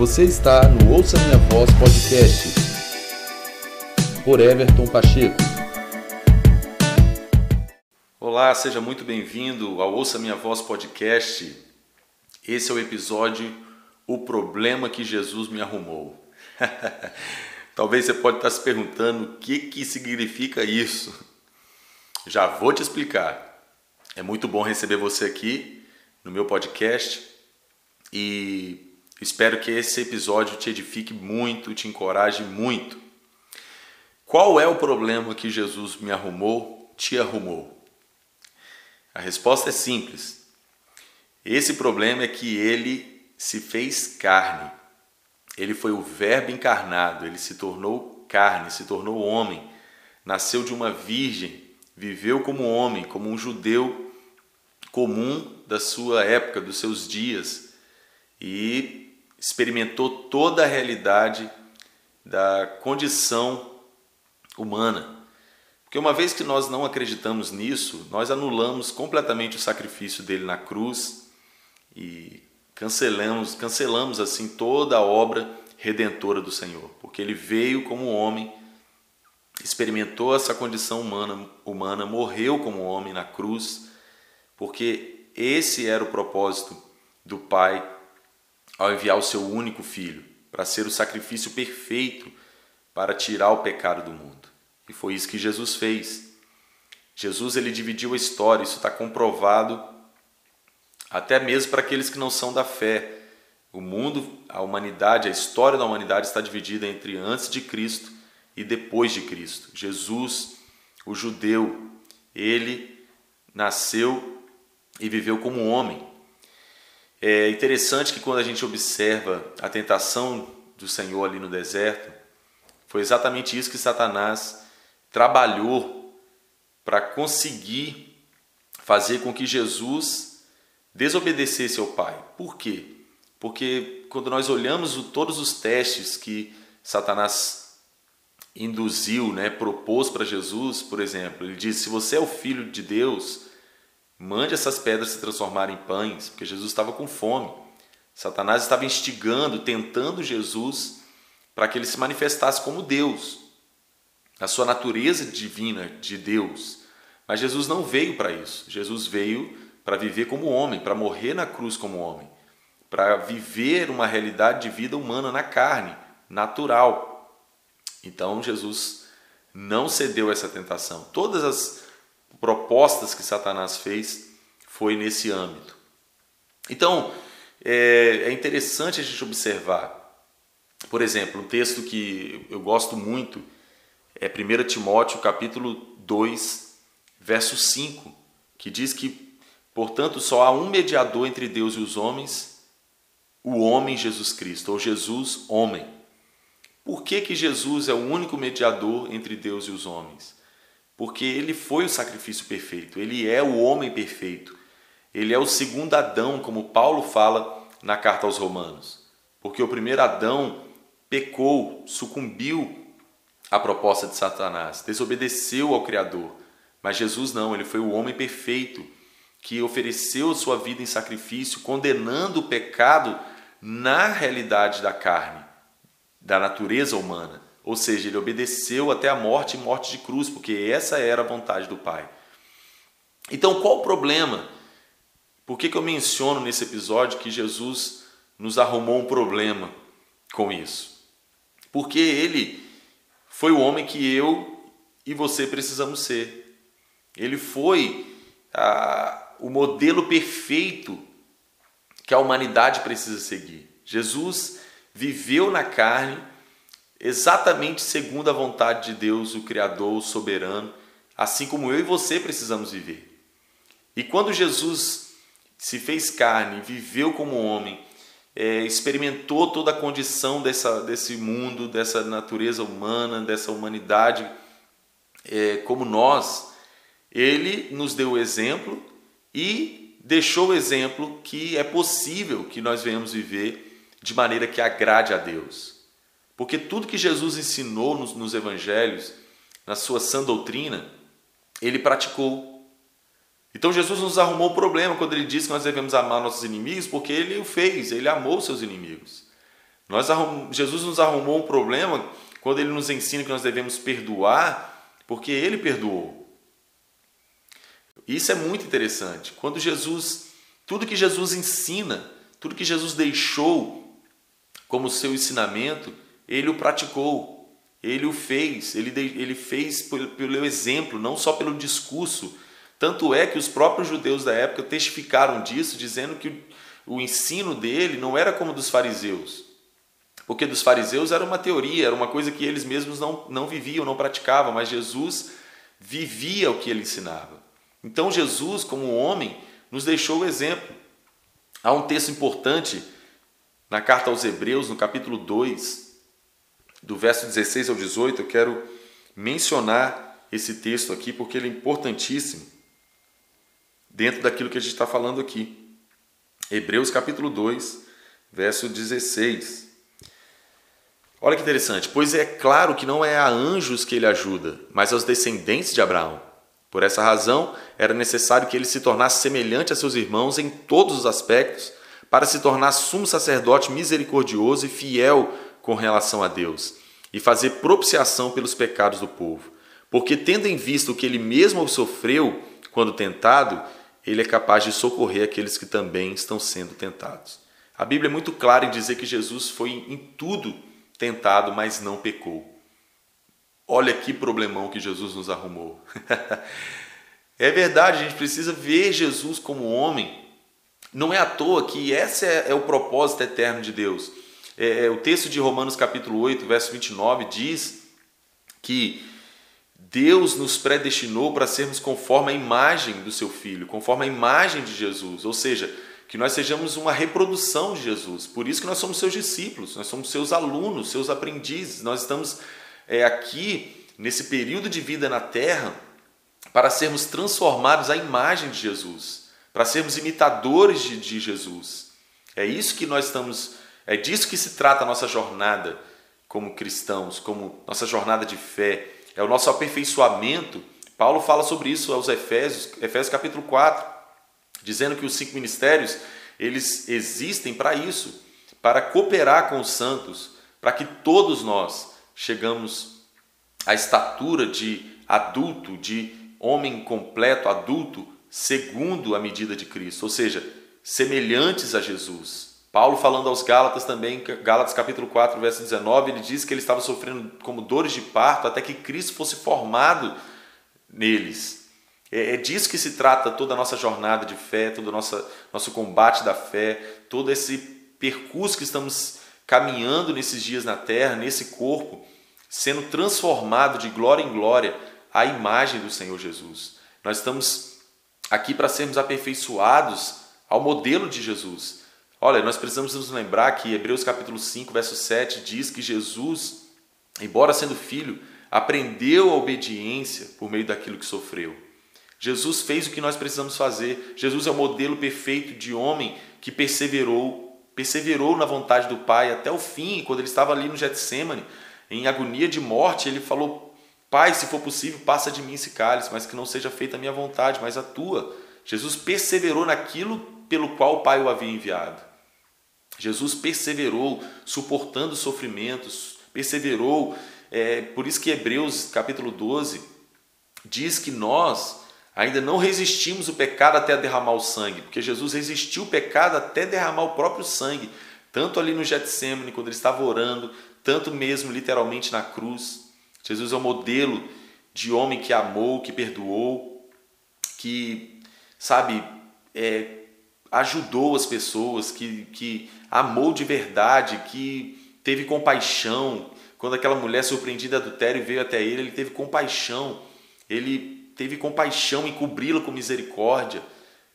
Você está no Ouça Minha Voz Podcast por Everton Pacheco. Olá, seja muito bem-vindo ao Ouça Minha Voz Podcast. Esse é o episódio O Problema que Jesus me arrumou. Talvez você pode estar se perguntando o que, que significa isso. Já vou te explicar. É muito bom receber você aqui no meu podcast e Espero que esse episódio te edifique muito, te encoraje muito. Qual é o problema que Jesus me arrumou, te arrumou? A resposta é simples. Esse problema é que ele se fez carne. Ele foi o Verbo encarnado, ele se tornou carne, se tornou homem. Nasceu de uma virgem, viveu como homem, como um judeu comum da sua época, dos seus dias. E experimentou toda a realidade da condição humana. Porque uma vez que nós não acreditamos nisso, nós anulamos completamente o sacrifício dele na cruz e cancelamos, cancelamos assim toda a obra redentora do Senhor, porque ele veio como homem, experimentou essa condição humana, humana, morreu como homem na cruz, porque esse era o propósito do Pai ao enviar o seu único filho para ser o sacrifício perfeito para tirar o pecado do mundo. E foi isso que Jesus fez. Jesus ele dividiu a história, isso está comprovado até mesmo para aqueles que não são da fé. O mundo, a humanidade, a história da humanidade está dividida entre antes de Cristo e depois de Cristo. Jesus, o judeu, ele nasceu e viveu como homem. É interessante que quando a gente observa a tentação do Senhor ali no deserto, foi exatamente isso que Satanás trabalhou para conseguir fazer com que Jesus desobedecesse ao Pai. Por quê? Porque quando nós olhamos todos os testes que Satanás induziu, né, propôs para Jesus, por exemplo, ele disse: se você é o filho de Deus, Mande essas pedras se transformarem em pães, porque Jesus estava com fome. Satanás estava instigando, tentando Jesus para que ele se manifestasse como Deus, a sua natureza divina de Deus. Mas Jesus não veio para isso. Jesus veio para viver como homem, para morrer na cruz como homem, para viver uma realidade de vida humana na carne, natural. Então Jesus não cedeu a essa tentação. Todas as propostas que Satanás fez foi nesse âmbito. Então, é, é interessante a gente observar, por exemplo, um texto que eu gosto muito é 1 Timóteo capítulo 2, verso 5, que diz que, portanto, só há um mediador entre Deus e os homens, o homem Jesus Cristo, ou Jesus homem. Por que, que Jesus é o único mediador entre Deus e os homens? Porque ele foi o sacrifício perfeito, ele é o homem perfeito. Ele é o segundo Adão, como Paulo fala na carta aos Romanos. Porque o primeiro Adão pecou, sucumbiu à proposta de Satanás, desobedeceu ao Criador. Mas Jesus não, ele foi o homem perfeito que ofereceu sua vida em sacrifício, condenando o pecado na realidade da carne, da natureza humana. Ou seja, ele obedeceu até a morte e morte de cruz, porque essa era a vontade do Pai. Então, qual o problema? Por que, que eu menciono nesse episódio que Jesus nos arrumou um problema com isso? Porque ele foi o homem que eu e você precisamos ser. Ele foi o modelo perfeito que a humanidade precisa seguir. Jesus viveu na carne exatamente segundo a vontade de Deus, o Criador, o soberano, assim como eu e você precisamos viver. E quando Jesus se fez carne, viveu como homem, é, experimentou toda a condição dessa, desse mundo, dessa natureza humana, dessa humanidade, é, como nós, ele nos deu o exemplo e deixou o exemplo que é possível que nós venhamos viver de maneira que agrade a Deus. Porque tudo que Jesus ensinou nos, nos evangelhos, na sua sã doutrina, ele praticou. Então Jesus nos arrumou o problema quando ele disse que nós devemos amar nossos inimigos, porque ele o fez, ele amou seus inimigos. Nós Jesus nos arrumou um problema quando ele nos ensina que nós devemos perdoar, porque ele perdoou. Isso é muito interessante. Quando Jesus, tudo que Jesus ensina, tudo que Jesus deixou como seu ensinamento, ele o praticou, ele o fez, ele, ele fez pelo, exemplo, não só pelo discurso. Tanto é que os próprios judeus da época testificaram disso, dizendo que o ensino dele não era como dos fariseus. Porque dos fariseus era uma teoria, era uma coisa que eles mesmos não, não viviam, não praticavam, mas Jesus vivia o que ele ensinava. Então Jesus, como homem, nos deixou o exemplo. Há um texto importante na carta aos Hebreus, no capítulo 2, do verso 16 ao 18, eu quero mencionar esse texto aqui porque ele é importantíssimo dentro daquilo que a gente está falando aqui. Hebreus capítulo 2, verso 16. Olha que interessante, pois é claro que não é a anjos que ele ajuda, mas aos descendentes de Abraão. Por essa razão, era necessário que ele se tornasse semelhante a seus irmãos em todos os aspectos, para se tornar sumo sacerdote misericordioso e fiel com relação a Deus, e fazer propiciação pelos pecados do povo. Porque, tendo em vista o que ele mesmo sofreu quando tentado, ele é capaz de socorrer aqueles que também estão sendo tentados. A Bíblia é muito clara em dizer que Jesus foi em tudo tentado, mas não pecou. Olha que problemão que Jesus nos arrumou. é verdade, a gente precisa ver Jesus como homem. Não é à toa que esse é, é o propósito eterno de Deus. É, é, o texto de Romanos capítulo 8, verso 29 diz que Deus nos predestinou para sermos conforme a imagem do seu Filho, conforme a imagem de Jesus. Ou seja, que nós sejamos uma reprodução de Jesus. Por isso que nós somos seus discípulos, nós somos seus alunos, seus aprendizes. Nós estamos é, aqui nesse período de vida na Terra para sermos transformados à imagem de Jesus, para sermos imitadores de, de Jesus. É isso que nós estamos, é disso que se trata a nossa jornada como cristãos, como nossa jornada de fé, é o nosso aperfeiçoamento. Paulo fala sobre isso aos Efésios, Efésios capítulo 4 dizendo que os cinco ministérios eles existem para isso, para cooperar com os santos, para que todos nós chegamos à estatura de adulto, de homem completo, adulto, segundo a medida de Cristo, ou seja, semelhantes a Jesus. Paulo falando aos Gálatas também, Gálatas capítulo 4, verso 19, ele diz que ele estava sofrendo como dores de parto até que Cristo fosse formado neles. É, é disso que se trata toda a nossa jornada de fé, todo o nosso, nosso combate da fé, todo esse percurso que estamos caminhando nesses dias na terra, nesse corpo, sendo transformado de glória em glória à imagem do Senhor Jesus. Nós estamos aqui para sermos aperfeiçoados ao modelo de Jesus. Olha, nós precisamos nos lembrar que Hebreus capítulo 5, verso 7 diz que Jesus, embora sendo filho, aprendeu a obediência por meio daquilo que sofreu. Jesus fez o que nós precisamos fazer. Jesus é o modelo perfeito de homem que perseverou, perseverou na vontade do Pai até o fim, quando ele estava ali no Getsemane, em agonia de morte, ele falou: Pai, se for possível, passa de mim esse cálice, mas que não seja feita a minha vontade, mas a tua. Jesus perseverou naquilo pelo qual o Pai o havia enviado. Jesus perseverou, suportando sofrimentos, perseverou. É, por isso que Hebreus capítulo 12 diz que nós Ainda não resistimos o pecado até derramar o sangue, porque Jesus resistiu o pecado até derramar o próprio sangue, tanto ali no Getsemane, quando ele estava orando, tanto mesmo literalmente na cruz. Jesus é o modelo de homem que amou, que perdoou, que, sabe, é, ajudou as pessoas, que, que amou de verdade, que teve compaixão. Quando aquela mulher surpreendida adultério veio até ele, ele teve compaixão. Ele teve compaixão em cobri-la com misericórdia.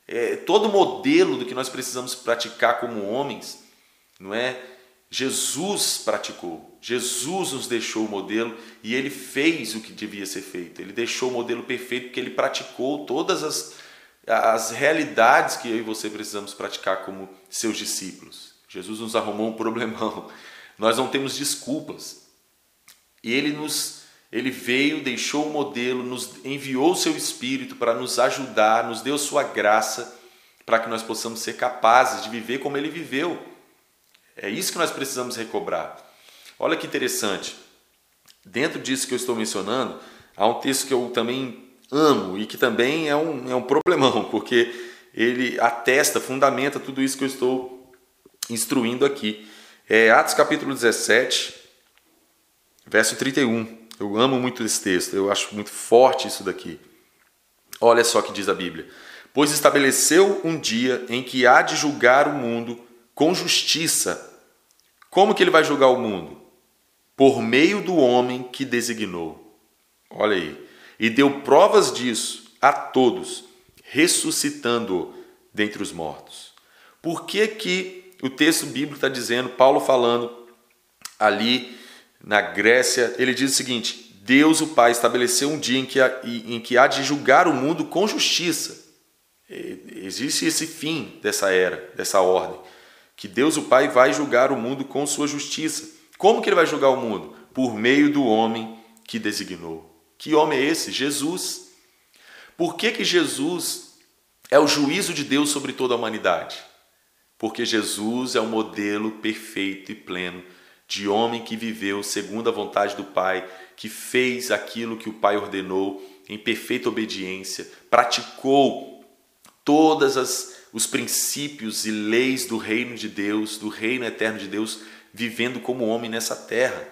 É, todo modelo do que nós precisamos praticar como homens, não é? Jesus praticou, Jesus nos deixou o modelo e ele fez o que devia ser feito. Ele deixou o modelo perfeito porque ele praticou todas as, as realidades que eu e você precisamos praticar como seus discípulos. Jesus nos arrumou um problemão. Nós não temos desculpas. E ele nos ele veio, deixou o modelo, nos enviou o seu Espírito para nos ajudar, nos deu sua graça para que nós possamos ser capazes de viver como ele viveu. É isso que nós precisamos recobrar. Olha que interessante. Dentro disso que eu estou mencionando, há um texto que eu também amo e que também é um, é um problemão, porque ele atesta, fundamenta tudo isso que eu estou instruindo aqui. É Atos capítulo 17, verso 31. Eu amo muito esse texto, eu acho muito forte isso daqui. Olha só o que diz a Bíblia. Pois estabeleceu um dia em que há de julgar o mundo com justiça. Como que ele vai julgar o mundo? Por meio do homem que designou. Olha aí. E deu provas disso a todos, ressuscitando-o dentre os mortos. Por que, que o texto bíblico está dizendo, Paulo falando ali na Grécia, ele diz o seguinte: Deus, o Pai, estabeleceu um dia em que, há, em que há de julgar o mundo com justiça. Existe esse fim dessa era, dessa ordem, que Deus, o Pai, vai julgar o mundo com sua justiça. Como que ele vai julgar o mundo? Por meio do homem que designou. Que homem é esse? Jesus. Por que, que Jesus é o juízo de Deus sobre toda a humanidade? Porque Jesus é o modelo perfeito e pleno de homem que viveu segundo a vontade do Pai, que fez aquilo que o Pai ordenou em perfeita obediência, praticou todas as os princípios e leis do reino de Deus, do reino eterno de Deus, vivendo como homem nessa terra.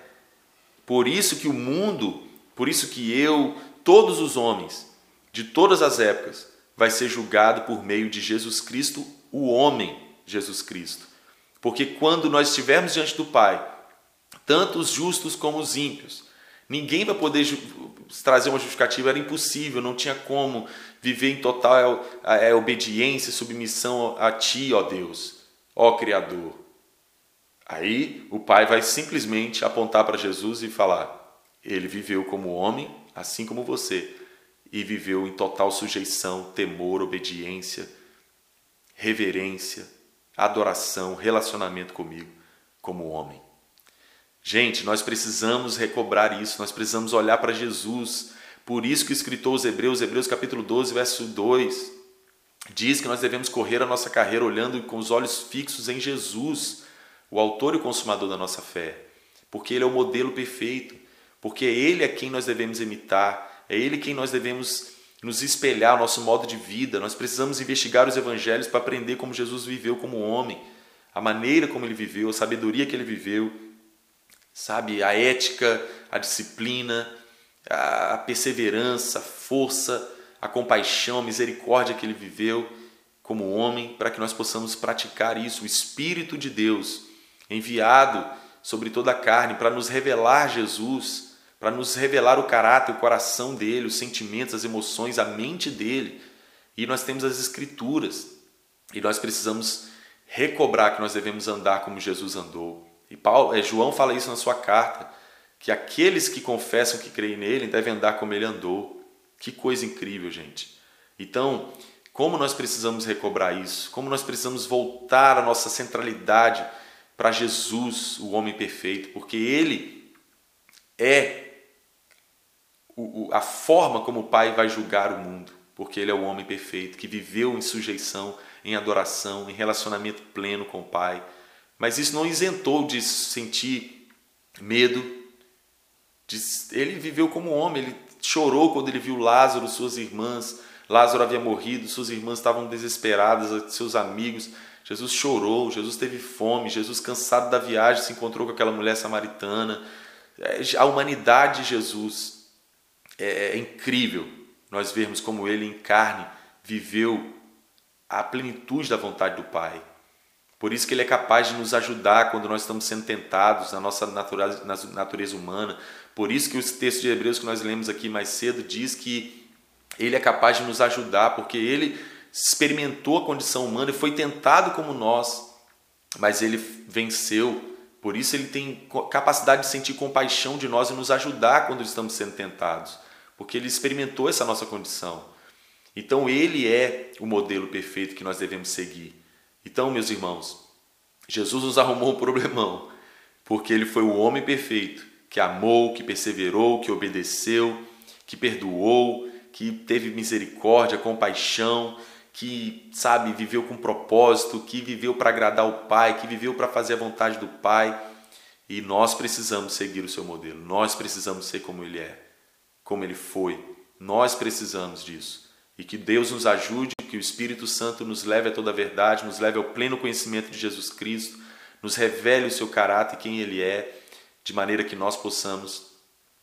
Por isso que o mundo, por isso que eu, todos os homens de todas as épocas, vai ser julgado por meio de Jesus Cristo, o homem Jesus Cristo. Porque quando nós estivermos diante do Pai, tanto os justos como os ímpios. Ninguém vai poder trazer uma justificativa, era impossível, não tinha como viver em total é, obediência e submissão a Ti, ó Deus, ó Criador. Aí o Pai vai simplesmente apontar para Jesus e falar: Ele viveu como homem, assim como você, e viveu em total sujeição, temor, obediência, reverência, adoração, relacionamento comigo, como homem. Gente, nós precisamos recobrar isso, nós precisamos olhar para Jesus. Por isso que o escritor aos Hebreus, Hebreus capítulo 12, verso 2, diz que nós devemos correr a nossa carreira olhando com os olhos fixos em Jesus, o autor e consumador da nossa fé, porque ele é o modelo perfeito, porque ele é quem nós devemos imitar, é ele quem nós devemos nos espelhar, nosso modo de vida. Nós precisamos investigar os evangelhos para aprender como Jesus viveu como homem, a maneira como ele viveu, a sabedoria que ele viveu sabe? A ética, a disciplina, a perseverança, a força, a compaixão, a misericórdia que ele viveu como homem, para que nós possamos praticar isso. O Espírito de Deus enviado sobre toda a carne para nos revelar Jesus, para nos revelar o caráter, o coração dele, os sentimentos, as emoções, a mente dele. E nós temos as Escrituras e nós precisamos recobrar que nós devemos andar como Jesus andou. E Paulo, é, João fala isso na sua carta, que aqueles que confessam que creem nele devem andar como ele andou. Que coisa incrível, gente. Então, como nós precisamos recobrar isso? Como nós precisamos voltar a nossa centralidade para Jesus, o homem perfeito, porque ele é a forma como o Pai vai julgar o mundo, porque ele é o homem perfeito que viveu em sujeição, em adoração, em relacionamento pleno com o Pai. Mas isso não isentou de sentir medo. Ele viveu como homem, ele chorou quando ele viu Lázaro, suas irmãs. Lázaro havia morrido, suas irmãs estavam desesperadas, seus amigos. Jesus chorou, Jesus teve fome, Jesus, cansado da viagem, se encontrou com aquela mulher samaritana. É, a humanidade de Jesus é, é incrível nós vermos como ele em carne viveu a plenitude da vontade do Pai. Por isso que ele é capaz de nos ajudar quando nós estamos sendo tentados na nossa natureza, na natureza humana. Por isso que o texto de Hebreus que nós lemos aqui mais cedo diz que ele é capaz de nos ajudar, porque ele experimentou a condição humana e foi tentado como nós, mas ele venceu. Por isso ele tem capacidade de sentir compaixão de nós e nos ajudar quando estamos sendo tentados, porque ele experimentou essa nossa condição. Então ele é o modelo perfeito que nós devemos seguir. Então, meus irmãos, Jesus nos arrumou um problemão, porque ele foi o homem perfeito, que amou, que perseverou, que obedeceu, que perdoou, que teve misericórdia, compaixão, que, sabe, viveu com propósito, que viveu para agradar o Pai, que viveu para fazer a vontade do Pai. E nós precisamos seguir o seu modelo. Nós precisamos ser como ele é, como ele foi. Nós precisamos disso. E que Deus nos ajude, que o Espírito Santo nos leve a toda a verdade, nos leve ao pleno conhecimento de Jesus Cristo, nos revele o seu caráter, quem ele é, de maneira que nós possamos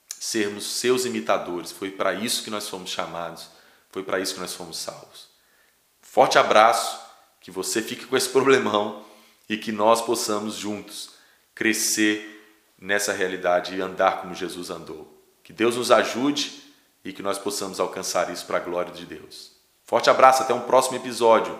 sermos seus imitadores. Foi para isso que nós fomos chamados, foi para isso que nós fomos salvos. Forte abraço, que você fique com esse problemão e que nós possamos juntos crescer nessa realidade e andar como Jesus andou. Que Deus nos ajude e que nós possamos alcançar isso para a glória de Deus. Forte abraço, até um próximo episódio.